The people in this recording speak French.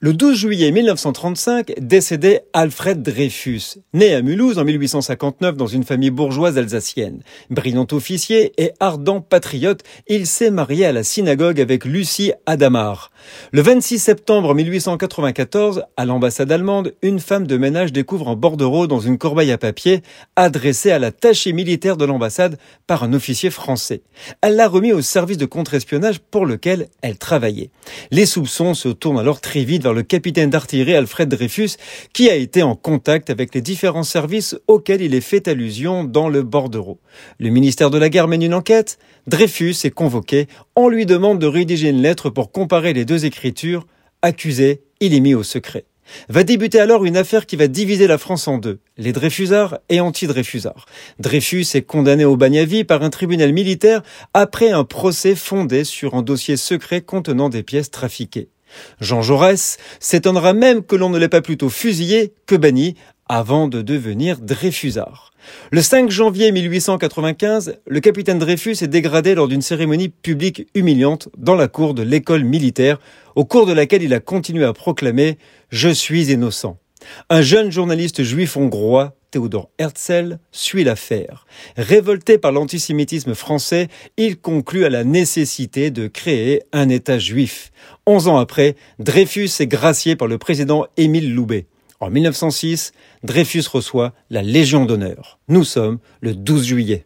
Le 12 juillet 1935 décédait Alfred Dreyfus, né à Mulhouse en 1859 dans une famille bourgeoise alsacienne. Brillant officier et ardent patriote, il s'est marié à la synagogue avec Lucie Adamar. Le 26 septembre 1894, à l'ambassade allemande, une femme de ménage découvre un bordereau dans une corbeille à papier adressée à l'attaché militaire de l'ambassade par un officier français. Elle l'a remis au service de contre-espionnage pour lequel elle travaillait. Les soupçons se tournent alors très vite le capitaine d'artillerie Alfred Dreyfus, qui a été en contact avec les différents services auxquels il est fait allusion dans le bordereau. Le ministère de la Guerre mène une enquête. Dreyfus est convoqué. On lui demande de rédiger une lettre pour comparer les deux écritures. Accusé, il est mis au secret. Va débuter alors une affaire qui va diviser la France en deux, les Dreyfusards et anti-Dreyfusards. Dreyfus est condamné au bagne par un tribunal militaire après un procès fondé sur un dossier secret contenant des pièces trafiquées. Jean Jaurès s'étonnera même que l'on ne l'ait pas plutôt fusillé que banni avant de devenir Dreyfusard. Le 5 janvier 1895, le capitaine Dreyfus est dégradé lors d'une cérémonie publique humiliante dans la cour de l'école militaire, au cours de laquelle il a continué à proclamer ⁇ Je suis innocent ⁇ Un jeune journaliste juif hongrois Théodore Herzl suit l'affaire. Révolté par l'antisémitisme français, il conclut à la nécessité de créer un État juif. Onze ans après, Dreyfus est gracié par le président Émile Loubet. En 1906, Dreyfus reçoit la Légion d'honneur. Nous sommes le 12 juillet.